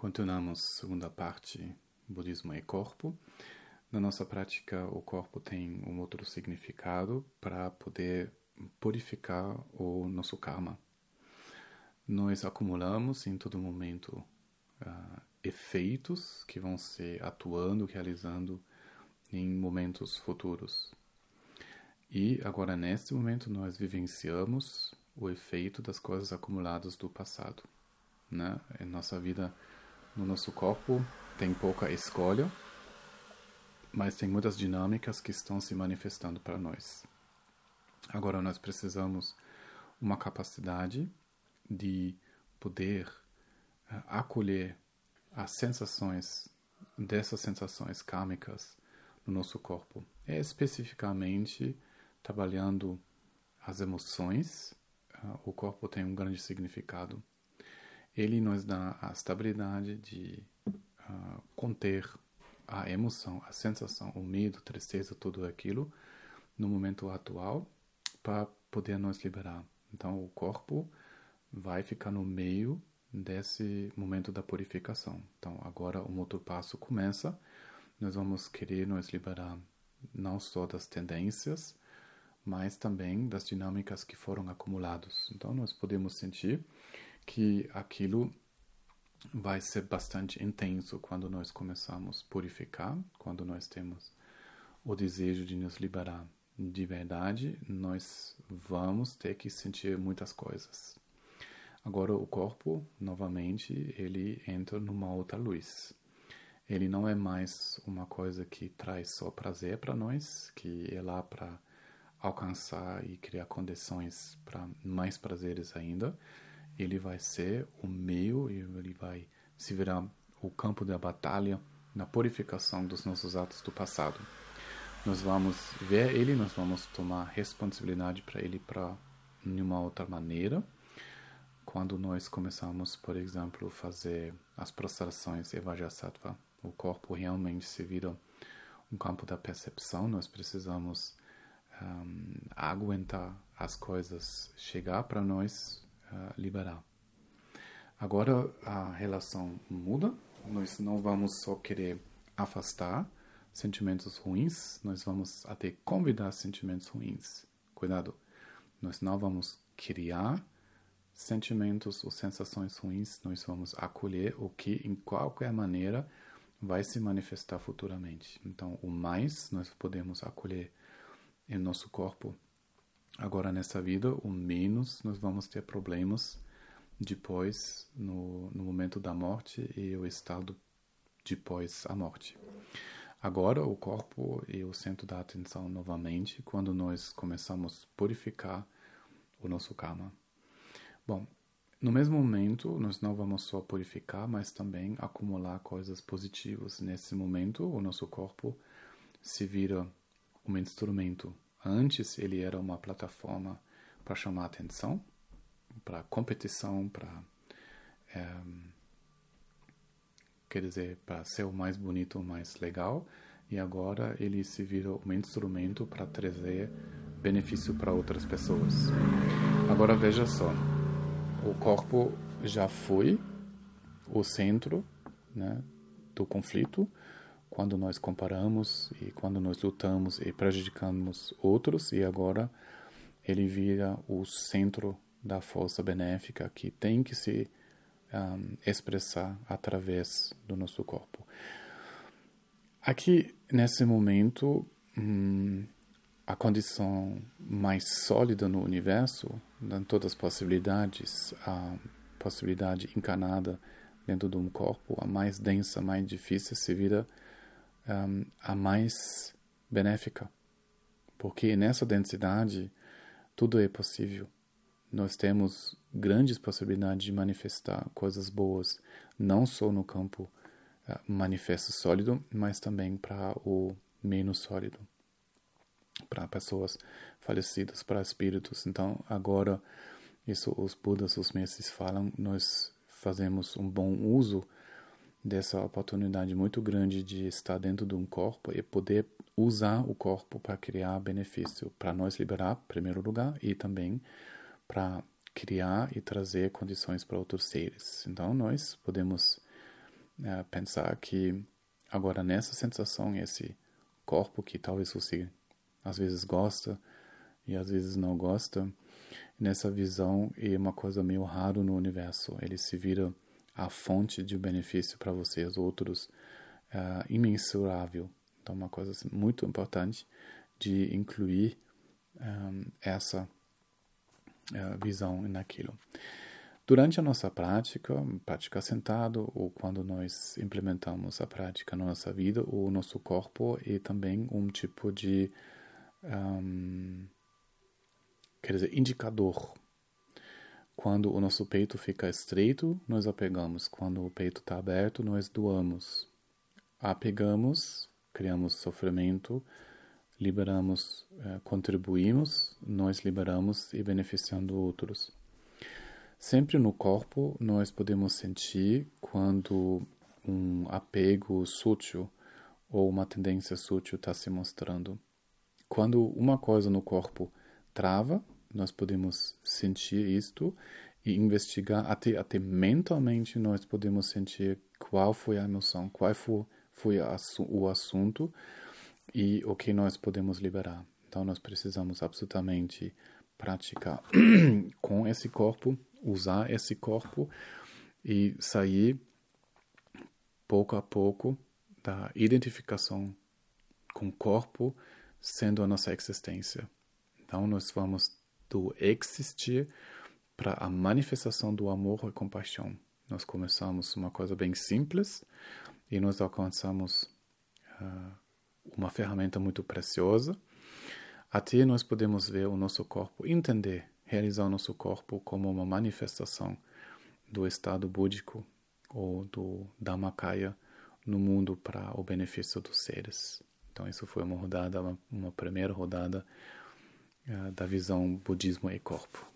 Continuamos segunda parte, Budismo e Corpo. Na nossa prática, o corpo tem um outro significado para poder purificar o nosso karma. Nós acumulamos em todo momento uh, efeitos que vão se atuando, realizando em momentos futuros. E agora, neste momento, nós vivenciamos o efeito das coisas acumuladas do passado. Né? Em nossa vida no nosso corpo tem pouca escolha, mas tem muitas dinâmicas que estão se manifestando para nós. Agora nós precisamos uma capacidade de poder uh, acolher as sensações dessas sensações kármicas no nosso corpo. É especificamente trabalhando as emoções. Uh, o corpo tem um grande significado ele nos dá a estabilidade de uh, conter a emoção, a sensação, o medo, tristeza, tudo aquilo no momento atual para poder nos liberar. Então o corpo vai ficar no meio desse momento da purificação. Então agora um outro passo começa. Nós vamos querer nos liberar não só das tendências, mas também das dinâmicas que foram acumuladas. Então nós podemos sentir que aquilo vai ser bastante intenso quando nós começamos a purificar, quando nós temos o desejo de nos liberar de verdade, nós vamos ter que sentir muitas coisas. Agora o corpo, novamente, ele entra numa outra luz. Ele não é mais uma coisa que traz só prazer para nós, que é lá para alcançar e criar condições para mais prazeres ainda ele vai ser o meio, ele vai se virar o campo da batalha na purificação dos nossos atos do passado. Nós vamos ver ele, nós vamos tomar responsabilidade para ele para uma outra maneira. Quando nós começamos, por exemplo, fazer as prostrações Evajasattva, o corpo realmente se vira um campo da percepção, nós precisamos um, aguentar as coisas chegar para nós liberar. Agora a relação muda, nós não vamos só querer afastar sentimentos ruins, nós vamos até convidar sentimentos ruins. Cuidado, nós não vamos criar sentimentos ou sensações ruins, nós vamos acolher o que, em qualquer maneira, vai se manifestar futuramente. Então, o mais nós podemos acolher em nosso corpo agora nessa vida, o menos nós vamos ter problemas depois, no, no momento da morte e o estado depois a morte. Agora, o corpo é o centro da atenção novamente quando nós começamos a purificar o nosso karma. Bom, no mesmo momento, nós não vamos só purificar, mas também acumular coisas positivas. Nesse momento, o nosso corpo se vira um instrumento Antes ele era uma plataforma para chamar atenção, para competição, para é, quer dizer, para ser o mais bonito, o mais legal, e agora ele se vira um instrumento para trazer benefício para outras pessoas. Agora veja só, o corpo já foi o centro né, do conflito, quando nós comparamos e quando nós lutamos e prejudicamos outros, e agora ele vira o centro da força benéfica que tem que se um, expressar através do nosso corpo. Aqui, nesse momento, hum, a condição mais sólida no universo, em todas as possibilidades, a possibilidade encarnada dentro de um corpo, a mais densa, mais difícil, se vira um, a mais benéfica, porque nessa densidade tudo é possível. Nós temos grandes possibilidades de manifestar coisas boas, não só no campo uh, manifesto sólido, mas também para o menos sólido, para pessoas falecidas, para espíritos. Então, agora, isso os Budas, os mestres falam, nós fazemos um bom uso dessa oportunidade muito grande de estar dentro de um corpo e poder usar o corpo para criar benefício, para nós liberar, em primeiro lugar, e também para criar e trazer condições para outros seres. Então, nós podemos uh, pensar que agora nessa sensação, esse corpo que talvez você às vezes gosta e às vezes não gosta, nessa visão é uma coisa meio raro no universo. Ele se vira a fonte de benefício para vocês outros uh, imensurável. Então, uma coisa assim, muito importante de incluir um, essa uh, visão naquilo. Durante a nossa prática, prática sentado ou quando nós implementamos a prática na nossa vida, o nosso corpo é também um tipo de um, quer dizer, indicador. Quando o nosso peito fica estreito, nós apegamos. Quando o peito está aberto, nós doamos. Apegamos, criamos sofrimento, liberamos, eh, contribuímos, nós liberamos e beneficiando outros. Sempre no corpo nós podemos sentir quando um apego sutil ou uma tendência sutil está se mostrando. Quando uma coisa no corpo trava, nós podemos sentir isto e investigar até até mentalmente nós podemos sentir qual foi a emoção, qual foi, foi a, o assunto e o que nós podemos liberar. Então nós precisamos absolutamente praticar com esse corpo, usar esse corpo e sair pouco a pouco da identificação com o corpo sendo a nossa existência. Então, nós vamos do existir para a manifestação do amor e compaixão. Nós começamos uma coisa bem simples e nós alcançamos uh, uma ferramenta muito preciosa. Até nós podemos ver o nosso corpo, entender, realizar o nosso corpo como uma manifestação do estado búdico ou do Dhammakaya no mundo para o benefício dos seres. Então, isso foi uma rodada, uma, uma primeira rodada da visão budismo e corpo.